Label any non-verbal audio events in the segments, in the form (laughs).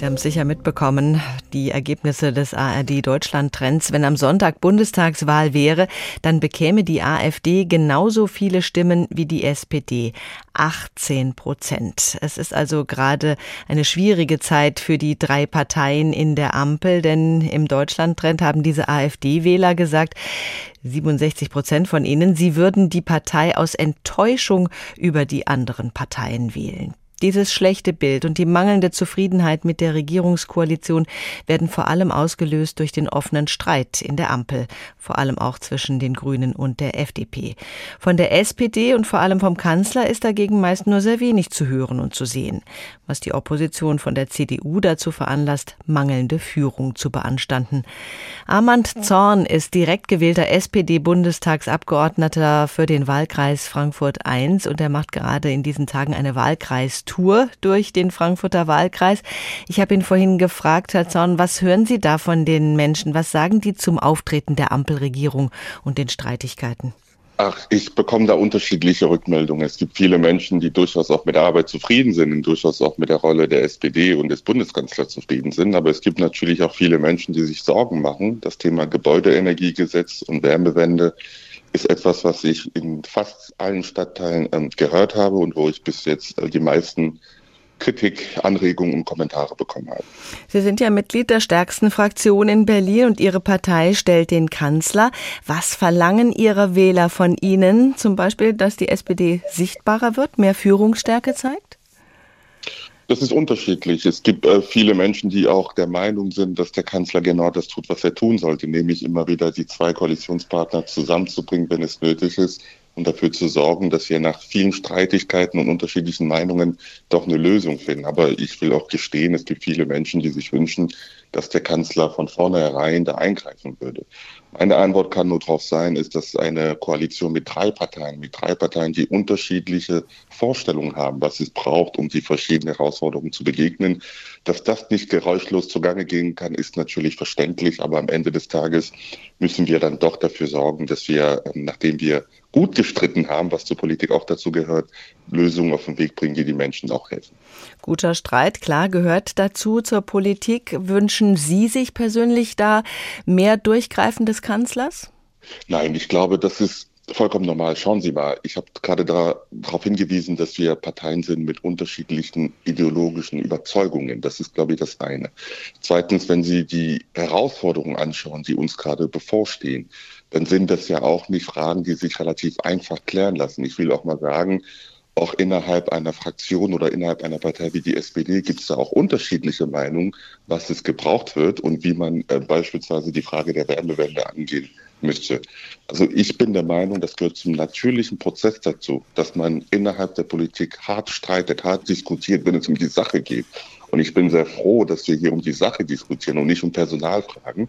Sie haben sicher mitbekommen, die Ergebnisse des ARD Deutschland Trends. Wenn am Sonntag Bundestagswahl wäre, dann bekäme die AfD genauso viele Stimmen wie die SPD. 18 Prozent. Es ist also gerade eine schwierige Zeit für die drei Parteien in der Ampel, denn im Deutschland-Trend haben diese AfD-Wähler gesagt, 67 Prozent von ihnen, sie würden die Partei aus Enttäuschung über die anderen Parteien wählen. Dieses schlechte Bild und die mangelnde Zufriedenheit mit der Regierungskoalition werden vor allem ausgelöst durch den offenen Streit in der Ampel, vor allem auch zwischen den Grünen und der FDP. Von der SPD und vor allem vom Kanzler ist dagegen meist nur sehr wenig zu hören und zu sehen, was die Opposition von der CDU dazu veranlasst, mangelnde Führung zu beanstanden. Armand Zorn ist direkt gewählter SPD-Bundestagsabgeordneter für den Wahlkreis Frankfurt I und er macht gerade in diesen Tagen eine Wahlkreis Tour durch den Frankfurter Wahlkreis. Ich habe ihn vorhin gefragt, Herr Zorn, was hören Sie da von den Menschen? Was sagen die zum Auftreten der Ampelregierung und den Streitigkeiten? Ach, ich bekomme da unterschiedliche Rückmeldungen. Es gibt viele Menschen, die durchaus auch mit der Arbeit zufrieden sind und durchaus auch mit der Rolle der SPD und des Bundeskanzlers zufrieden sind. Aber es gibt natürlich auch viele Menschen, die sich Sorgen machen. Das Thema Gebäudeenergiegesetz und Wärmewende ist etwas, was ich in fast allen Stadtteilen ähm, gehört habe und wo ich bis jetzt äh, die meisten Kritik, Anregungen und Kommentare bekommen habe. Sie sind ja Mitglied der stärksten Fraktion in Berlin und Ihre Partei stellt den Kanzler. Was verlangen Ihre Wähler von Ihnen? Zum Beispiel, dass die SPD sichtbarer wird, mehr Führungsstärke zeigt? Das ist unterschiedlich. Es gibt äh, viele Menschen, die auch der Meinung sind, dass der Kanzler genau das tut, was er tun sollte, nämlich immer wieder die zwei Koalitionspartner zusammenzubringen, wenn es nötig ist, und dafür zu sorgen, dass wir nach vielen Streitigkeiten und unterschiedlichen Meinungen doch eine Lösung finden. Aber ich will auch gestehen, es gibt viele Menschen, die sich wünschen, dass der Kanzler von vornherein da eingreifen würde. Meine Antwort kann nur darauf sein, ist, dass eine Koalition mit drei Parteien, mit drei Parteien, die unterschiedliche Vorstellungen haben, was es braucht, um die verschiedenen Herausforderungen zu begegnen. Dass das nicht geräuschlos zugange gehen kann, ist natürlich verständlich, aber am Ende des Tages müssen wir dann doch dafür sorgen, dass wir, nachdem wir gut gestritten haben, was zur Politik auch dazu gehört, Lösungen auf den Weg bringen, die die Menschen auch helfen. Guter Streit, klar, gehört dazu zur Politik. Wünschen Sie sich persönlich da mehr Durchgreifen des Kanzlers? Nein, ich glaube, das ist vollkommen normal. Schauen Sie mal, ich habe gerade darauf hingewiesen, dass wir Parteien sind mit unterschiedlichen ideologischen Überzeugungen. Das ist, glaube ich, das eine. Zweitens, wenn Sie die Herausforderungen anschauen, die uns gerade bevorstehen, dann sind das ja auch nicht Fragen, die sich relativ einfach klären lassen. Ich will auch mal sagen, auch innerhalb einer Fraktion oder innerhalb einer Partei wie die SPD gibt es da auch unterschiedliche Meinungen, was es gebraucht wird und wie man äh, beispielsweise die Frage der Wärmewende angehen müsste. Also ich bin der Meinung, das gehört zum natürlichen Prozess dazu, dass man innerhalb der Politik hart streitet, hart diskutiert, wenn es um die Sache geht. Und ich bin sehr froh, dass wir hier um die Sache diskutieren und nicht um Personalfragen.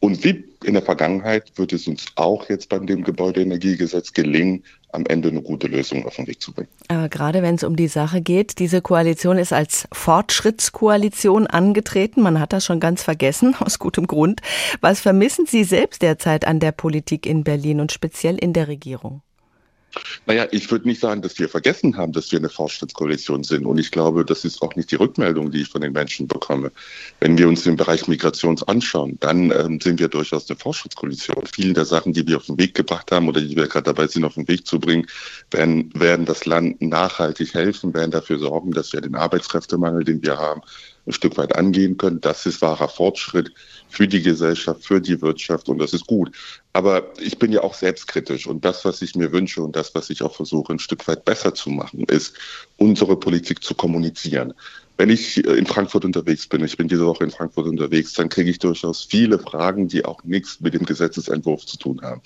Und wie in der Vergangenheit wird es uns auch jetzt beim dem Gebäudeenergiegesetz gelingen, am Ende eine gute Lösung auf den Weg zu bringen. Aber gerade wenn es um die Sache geht, diese Koalition ist als Fortschrittskoalition angetreten. Man hat das schon ganz vergessen, (laughs) aus gutem Grund. Was vermissen Sie selbst derzeit an der Politik in Berlin und speziell in der Regierung? Naja, ich würde nicht sagen, dass wir vergessen haben, dass wir eine Fortschrittskoalition sind. Und ich glaube, das ist auch nicht die Rückmeldung, die ich von den Menschen bekomme. Wenn wir uns den Bereich Migration anschauen, dann ähm, sind wir durchaus eine Fortschrittskoalition. Viele der Sachen, die wir auf den Weg gebracht haben oder die wir gerade dabei sind, auf den Weg zu bringen, werden, werden das Land nachhaltig helfen, werden dafür sorgen, dass wir den Arbeitskräftemangel, den wir haben, ein Stück weit angehen können. Das ist wahrer Fortschritt für die Gesellschaft, für die Wirtschaft und das ist gut. Aber ich bin ja auch selbstkritisch und das, was ich mir wünsche und das, was ich auch versuche, ein Stück weit besser zu machen, ist, unsere Politik zu kommunizieren. Wenn ich äh, in Frankfurt unterwegs bin, ich bin diese Woche in Frankfurt unterwegs, dann kriege ich durchaus viele Fragen, die auch nichts mit dem Gesetzesentwurf zu tun haben.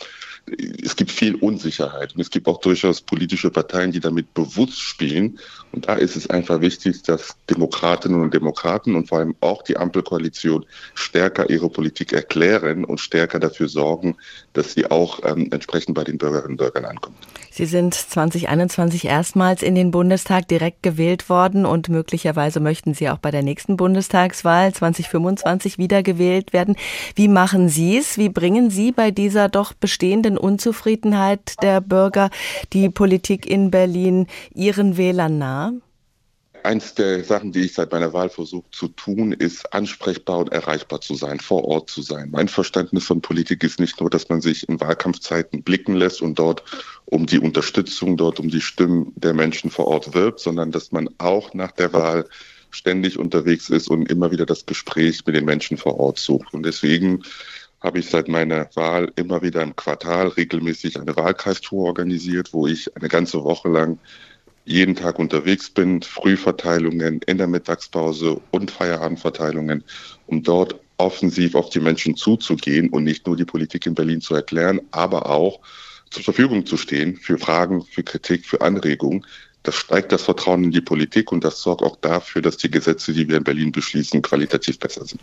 Es gibt viel Unsicherheit und es gibt auch durchaus politische Parteien, die damit bewusst spielen. Und da ist es einfach wichtig, dass Demokratinnen und Demokraten und vor allem auch die Ampelkoalition stärker ihre Politik erklären und stärker dafür sorgen, dass sie auch ähm, entsprechend bei den Bürgerinnen und Bürgern ankommt. Sie sind 2021 erstmals in den Bundestag direkt gewählt worden und möglicherweise möchten Sie auch bei der nächsten Bundestagswahl 2025 wiedergewählt werden. Wie machen Sie es? Wie bringen Sie bei dieser doch bestehenden Unzufriedenheit der Bürger die Politik in Berlin Ihren Wählern nahe? eins der Sachen, die ich seit meiner Wahl versuche zu tun, ist ansprechbar und erreichbar zu sein, vor Ort zu sein. Mein Verständnis von Politik ist nicht nur, dass man sich in Wahlkampfzeiten blicken lässt und dort um die Unterstützung, dort um die Stimmen der Menschen vor Ort wirbt, sondern dass man auch nach der Wahl ständig unterwegs ist und immer wieder das Gespräch mit den Menschen vor Ort sucht. Und deswegen habe ich seit meiner Wahl immer wieder im Quartal regelmäßig eine Wahlkreistour organisiert, wo ich eine ganze Woche lang jeden Tag unterwegs bin, Frühverteilungen in der Mittagspause und Feierabendverteilungen, um dort offensiv auf die Menschen zuzugehen und nicht nur die Politik in Berlin zu erklären, aber auch zur Verfügung zu stehen für Fragen, für Kritik, für Anregungen. Das steigt das Vertrauen in die Politik und das sorgt auch dafür, dass die Gesetze, die wir in Berlin beschließen, qualitativ besser sind.